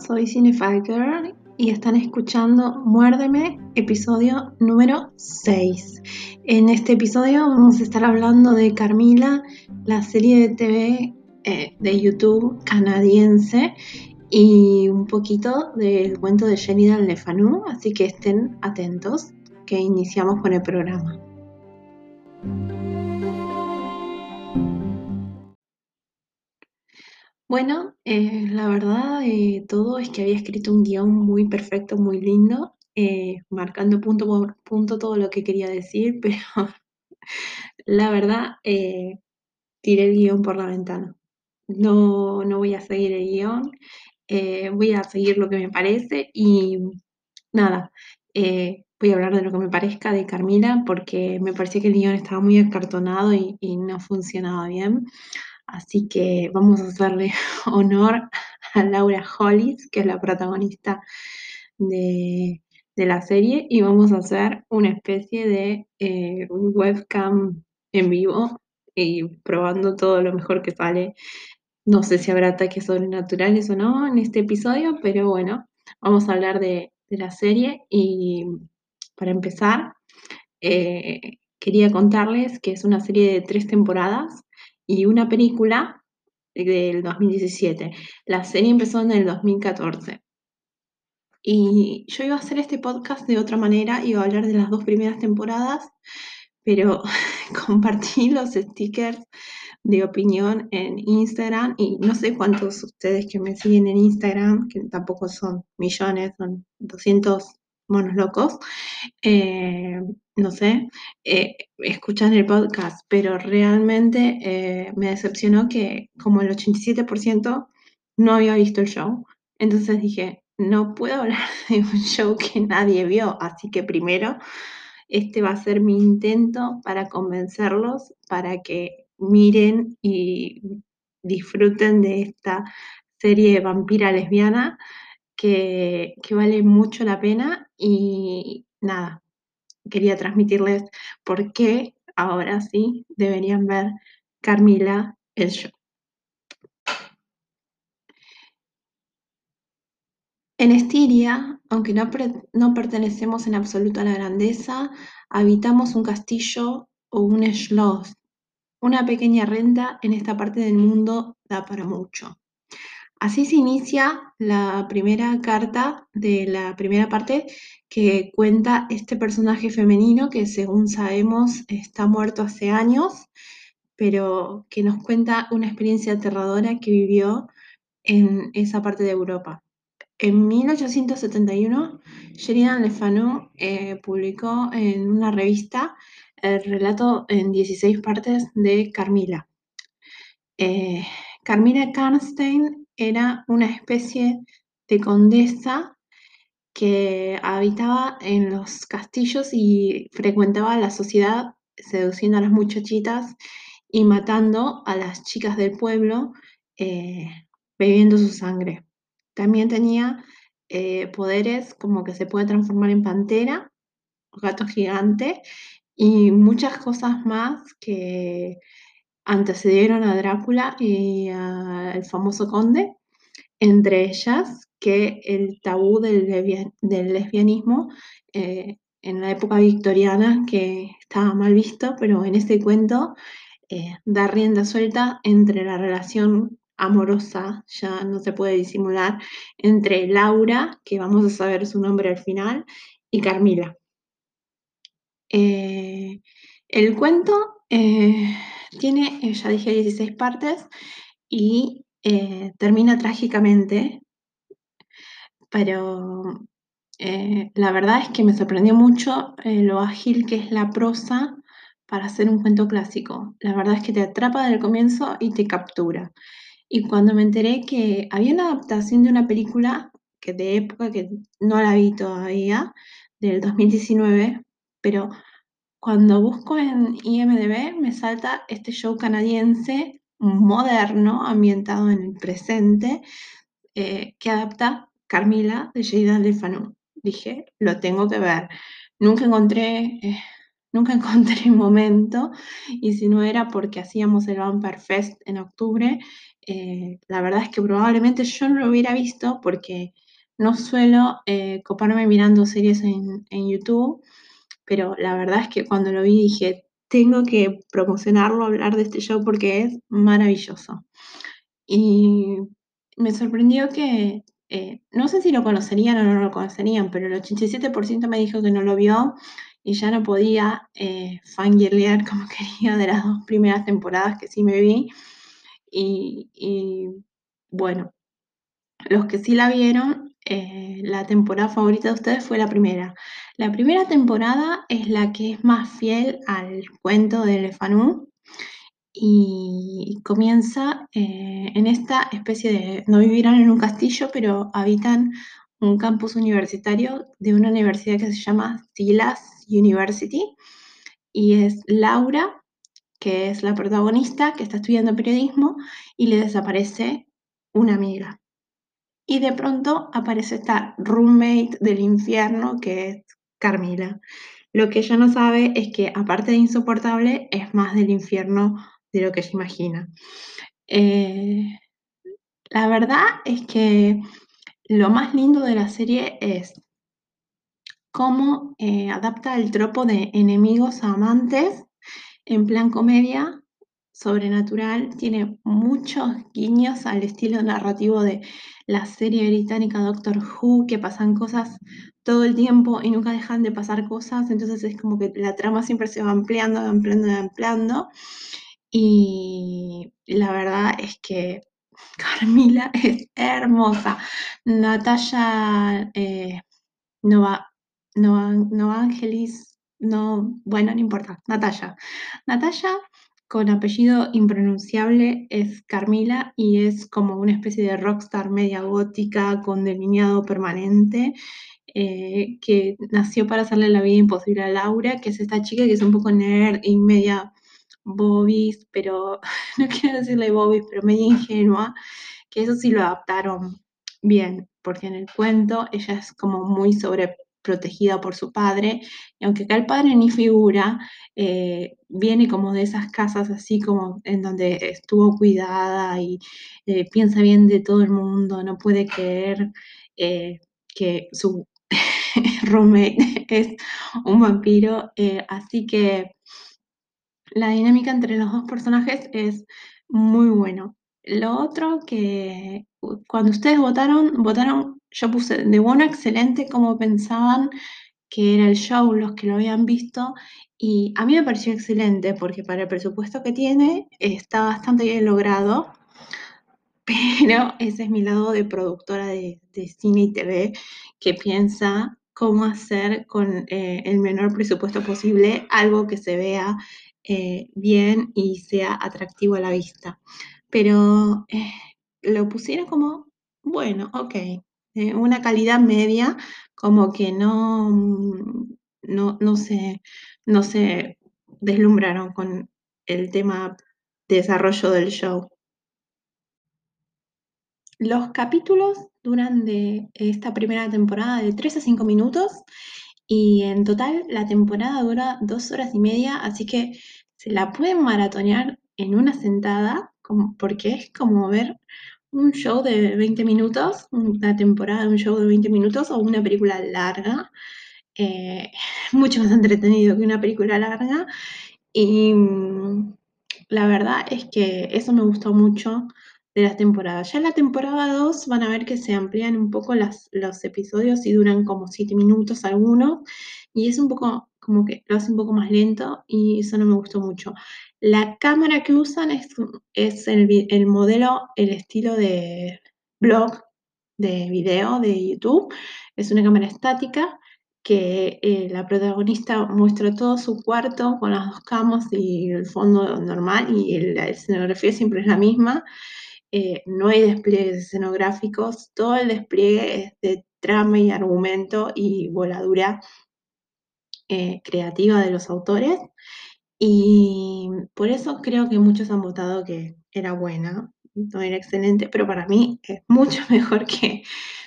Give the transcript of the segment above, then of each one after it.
soy Cinefighter y están escuchando Muérdeme, episodio número 6. En este episodio vamos a estar hablando de Carmila, la serie de TV eh, de YouTube canadiense y un poquito del cuento de Le Fanu, así que estén atentos que iniciamos con el programa. Bueno, eh, la verdad de todo es que había escrito un guion muy perfecto, muy lindo, eh, marcando punto por punto todo lo que quería decir, pero la verdad eh, tiré el guion por la ventana. No, no voy a seguir el guion, voy a seguir lo que me parece y nada, voy a hablar de lo que me parezca de Carmila porque me parecía que el guion estaba muy acartonado y no funcionaba bien. Así que vamos a hacerle honor a Laura Hollis, que es la protagonista de, la serie, y vamos a hacer una especie de eh, webcam en vivo y probando todo lo mejor que sale. No sé si habrá ataques sobrenaturales o no en este episodio, pero bueno, vamos a hablar de, la serie y para empezar, eh, quería contarles que es una serie de tres temporadas y una película del 2017. La serie empezó en el 2014. Y yo iba a hacer este podcast de otra manera, iba a hablar de las dos primeras temporadas, pero compartí los stickers de opinión en Instagram y no sé cuántos ustedes que me siguen en Instagram, que tampoco son millones, son 200 monos locos, eh, no sé, eh, escuchan el podcast, pero realmente eh, me decepcionó que como el 87% no había visto el show. Entonces dije, no puedo hablar de un show que nadie vio, así que primero este va a ser mi intento para convencerlos, para que miren y disfruten de esta serie vampira lesbiana que, que vale mucho la pena y nada, quería transmitirles por qué ahora sí deberían ver Carmila el show. En Estiria, aunque no, no, pertenecemos en absoluto a la grandeza, habitamos un castillo o un schloss. Una pequeña renta en esta parte del mundo da para mucho. Así se inicia la primera carta de la primera parte que cuenta este personaje femenino que según sabemos está muerto hace años, pero que nos cuenta una experiencia aterradora que vivió en esa parte de Europa. En 1871, Sheridan Le Fanu eh, publicó en una revista el relato en 16 partes de Carmila. Eh, Carmila Karnstein era una especie de condesa que habitaba en los castillos y frecuentaba la sociedad seduciendo a las muchachitas y matando a las chicas del pueblo, eh, bebiendo su sangre. También tenía eh, poderes como que se puede transformar en pantera, gato gigante y muchas cosas más que antecedieron a Drácula y al famoso conde, entre ellas que el tabú del, lesbianismo eh, en la época victoriana, que estaba mal visto, pero en este cuento eh, da rienda suelta entre la relación amorosa, ya no se puede disimular, entre Laura, que vamos a saber su nombre al final, y Carmila. Eh, el cuento tiene, ya dije, 16 partes y eh, termina trágicamente, pero eh, la verdad es que me sorprendió mucho eh, lo ágil que es la prosa para hacer un cuento clásico. La verdad es que te atrapa desde el comienzo y te captura. Y cuando me enteré que había una adaptación de una película que de época que no la vi todavía, del 2019, pero cuando busco en IMDB me salta este show canadiense moderno, ambientado en el presente, eh, que adapta Carmila de Sheida Lefanu. Dije, lo tengo que ver. Nunca encontré eh, nunca encontré momento, y si no era porque hacíamos el Bumper Fest en octubre, eh, la verdad es que probablemente yo no lo hubiera visto porque no suelo coparme mirando series en, en YouTube, pero la verdad es que cuando lo vi dije, tengo que promocionarlo, hablar de este show porque es maravilloso. Y me sorprendió que, eh, no sé si lo conocerían o no lo conocerían, pero el 87% me dijo que no lo vio y ya no podía eh, fangirlear como quería de las dos primeras temporadas que sí me vi. Y, bueno, los que sí la vieron, eh, la temporada favorita de ustedes fue la primera. La primera temporada es la que es más fiel al cuento de Lefanú y comienza eh, en esta especie de, no vivirán en un castillo, pero habitan un campus universitario de una universidad que se llama Silas University y es Laura, que es la protagonista, que está estudiando periodismo y le desaparece una amiga. Y de pronto aparece esta roommate del infierno que es Carmila. Lo que ella no sabe es que aparte de insoportable, es más del infierno de lo que ella imagina. Eh, la verdad es que lo más lindo de la serie es cómo eh, adapta el tropo de enemigos a amantes en plan comedia sobrenatural. Tiene muchos guiños al estilo narrativo de la serie británica Doctor Who, que pasan cosas todo el tiempo y nunca dejan de pasar cosas. Entonces es como que la trama siempre se va ampliando, ampliando, ampliando. Y la verdad es que Carmila es hermosa. Natalia eh, Nova, Nova, Nova Angelis, no, bueno, no importa, Natalia. Natalia, con apellido impronunciable, es Carmila y es como una especie de rockstar media gótica con delineado permanente. Eh, que nació para hacerle la vida imposible a Laura, que es esta chica que es un poco nerd y media bobis, pero no quiero decirle bobis, pero media ingenua, que eso sí lo adaptaron bien, porque en el cuento ella es como muy sobreprotegida por su padre, y aunque acá el padre ni figura, eh, viene como de esas casas así como en donde estuvo cuidada y eh, piensa bien de todo el mundo, no puede creer eh, que su roommate es un vampiro, así que la dinámica entre los dos personajes es muy bueno. Lo otro que cuando ustedes votaron, votaron, yo puse de bueno excelente como pensaban que era el show, los que lo habían visto, y a mí me pareció excelente porque para el presupuesto que tiene está bastante bien logrado, pero ese es mi lado de productora de, cine y TV que piensa cómo hacer con eh, el menor presupuesto posible algo que se vea eh, bien y sea atractivo a la vista. Pero eh, lo pusieron como, bueno, ok, eh, una calidad media, como que no, no, no, se, no se deslumbraron con el tema desarrollo del show. Los capítulos duran de esta primera temporada de 3 a 5 minutos y en total la temporada dura dos horas y media, así que se la pueden maratonear en una sentada, porque es como ver un show de 20 minutos, una temporada de un show de 20 minutos o una película larga, eh, mucho más entretenido que una película larga. Y mm, la verdad es que eso me gustó mucho de las temporadas. Ya en la temporada 2 van a ver que se amplían un poco las, los episodios y duran como 7 minutos algunos. Y es un poco como que lo hace un poco más lento y eso no me gustó mucho. La cámara que usan es, es el, el modelo, el estilo de blog de video de YouTube. Es una cámara estática que eh, la protagonista muestra todo su cuarto con las dos camas y el fondo normal y la escenografía siempre es la misma. Eh, no hay despliegues escenográficos, todo el despliegue es de trama y argumento y voladura eh, creativa de los autores. Y por eso creo que muchos han votado que era buena, no era excelente, pero para mí es mucho mejor que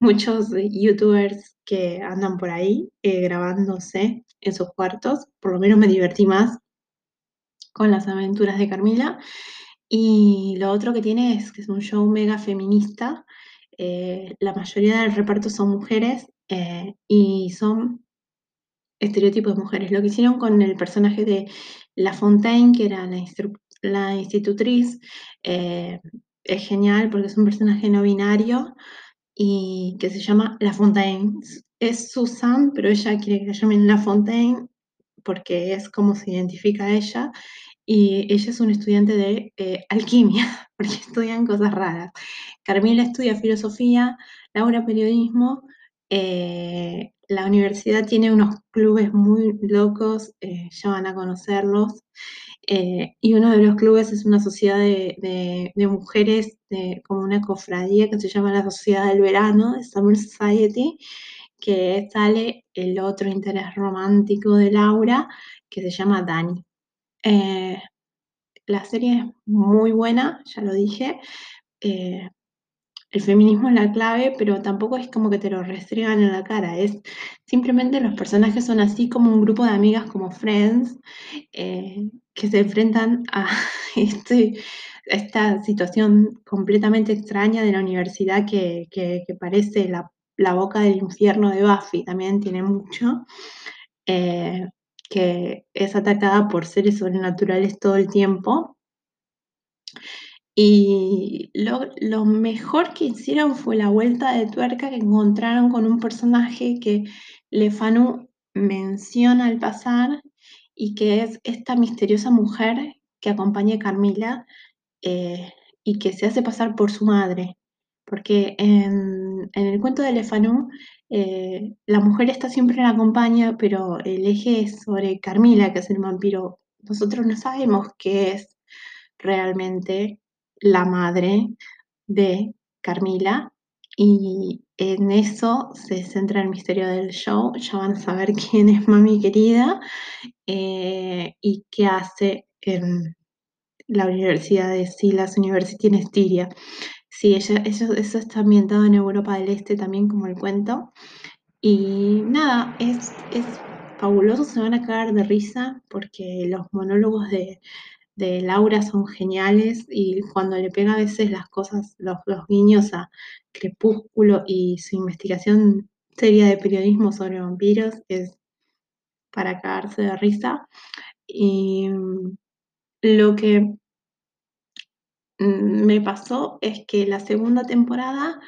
muchos youtubers que andan por ahí eh, grabándose en sus cuartos, por lo menos me divertí más con las aventuras de Carmila. Y lo otro que tiene es que es un show mega feminista. Eh, la mayoría del reparto son mujeres y son estereotipos de mujeres. Lo que hicieron con el personaje de La Fontaine, que era la, la institutriz, eh, es genial porque es un personaje no binario y que se llama La Fontaine. Es Susan, pero ella quiere que la llamen La Fontaine porque es como se identifica ella y ella es una estudiante de eh, alquimia, porque estudian cosas raras. Carmila estudia filosofía, Laura periodismo, eh, la universidad tiene unos clubes muy locos, eh, ya van a conocerlos, y uno de los clubes es una sociedad de, mujeres, como una cofradía que se llama la Sociedad del Verano, de Summer Society, que sale el otro interés romántico de Laura, que se llama Dani. Eh, la serie es muy buena, ya lo dije. Eh, el feminismo es la clave, pero tampoco es como que te lo restregan en la cara. Es simplemente los personajes son así como un grupo de amigas como Friends eh, que se enfrentan a este, esta situación completamente extraña de la universidad que, parece la, boca del infierno de Buffy. También tiene mucho que es atacada por seres sobrenaturales todo el tiempo. Y lo, mejor que hicieron fue la vuelta de tuerca que encontraron con un personaje que Lefanu menciona al pasar y que es esta misteriosa mujer que acompaña a Carmila eh, y que se hace pasar por su madre. Porque en, el cuento de Lefanu eh, la mujer está siempre en la compañía, pero el eje es sobre Carmila, que es el vampiro. Nosotros no sabemos qué es realmente la madre de Carmila y en eso se centra el misterio del show. Ya van a saber quién es mami querida eh, y qué hace en la Universidad de Silas University en Estiria. Sí, ella, eso, está ambientado en Europa del Este también, como el cuento. Y nada, es, es fabuloso, se van a cagar de risa porque los monólogos de, Laura son geniales y cuando le pega a veces las cosas, los, los guiños a Crepúsculo y su investigación seria de periodismo sobre vampiros es para cagarse de risa. Y lo que Mm, me pasó es que la segunda temporada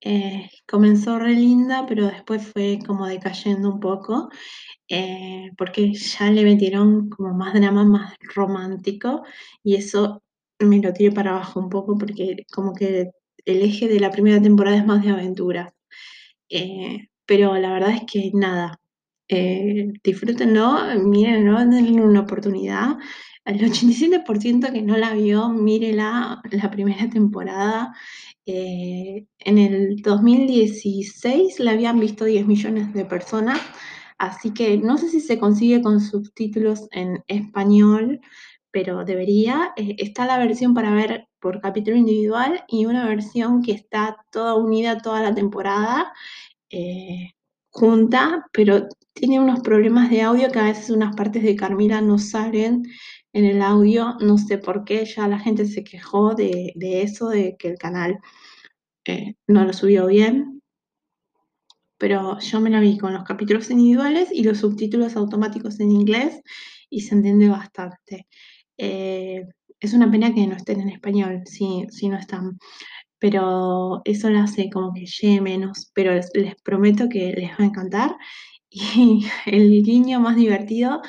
eh, comenzó re linda, pero después fue como decayendo un poco, eh, porque ya le metieron como más drama, más romántico, y eso me lo tiré para abajo un poco, porque como que el eje de la primera temporada es más de aventuras. Eh, pero la verdad es que nada, disfrútenlo, mírenlo, denle una oportunidad al 87% que no la vio, mírela la primera temporada. Eh, en el 2016 la habían visto 10 millones de personas, así que no sé si se consigue con subtítulos en español, pero debería. Eh, está la versión para ver por capítulo individual y una versión que está toda unida toda la temporada. Eh, junta, pero tiene unos problemas de audio que a veces unas partes de Carmila no salen en el audio, no sé por qué, ya la gente se quejó de, eso, de que el canal eh, no lo subió bien, pero yo me la vi con los capítulos individuales y los subtítulos automáticos en inglés y se entiende bastante. Eh, es una pena que no estén en español, si, si no están, pero eso lo hace como que llegue menos, pero les, les prometo que les va a encantar. Y el guiño más divertido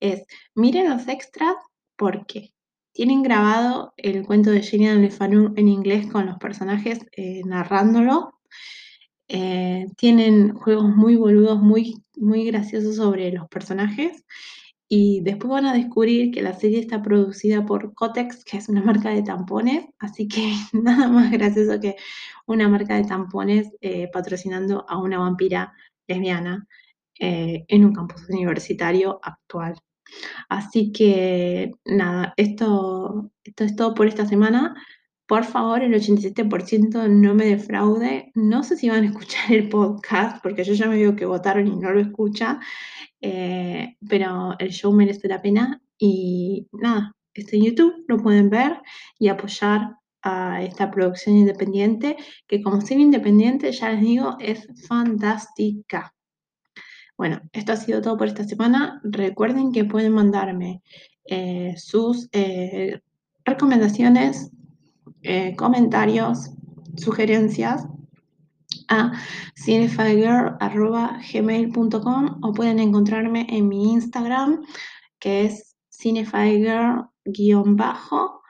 es, miren los extras porque tienen grabado el cuento de Gillian LeFanu en inglés con los personajes eh, narrándolo. Eh, tienen juegos muy boludos, muy, muy graciosos sobre los personajes. Y después van a descubrir que la serie está producida por Cotex, que es una marca de tampones. Así que nada más gracioso que una marca de tampones eh, patrocinando a una vampira lesbiana en un campus universitario actual. Así que nada, esto, esto es todo por esta semana. por favor, el 87% no me defraude. No sé si van a escuchar el podcast, porque yo ya me veo que votaron y no lo escucha, eh, pero el show merece la pena y nada, está en YouTube, lo pueden ver y apoyar a esta producción independiente, que como ser independiente, ya les digo, es fantástica. Bueno, esto ha sido todo por esta semana. Recuerden que pueden mandarme eh, sus eh, recomendaciones, eh, comentarios, sugerencias a cinefigirl.gmail.com o pueden encontrarme en mi Instagram que es cinefigirl-bajo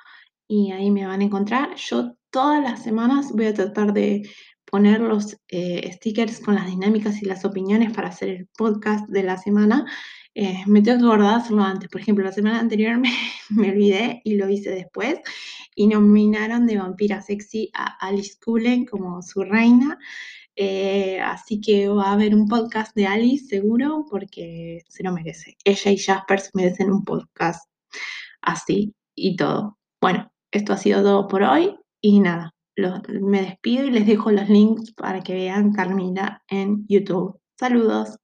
y ahí me van a encontrar. Yo todas las semanas voy a tratar de poner los eh, stickers con las dinámicas y las opiniones para hacer el podcast de la semana. Eh, me tengo que acordar antes. Por ejemplo, la semana anterior me, me, olvidé y lo hice después. Y nominaron de vampira sexy a Alice Cullen como su reina. Eh, así que va a haber un podcast de Alice seguro porque se lo merece. Ella y Jasper merecen un podcast así y todo. Bueno, esto ha sido todo por hoy y nada, me despido y les dejo los links para que vean Carmila en YouTube. Saludos.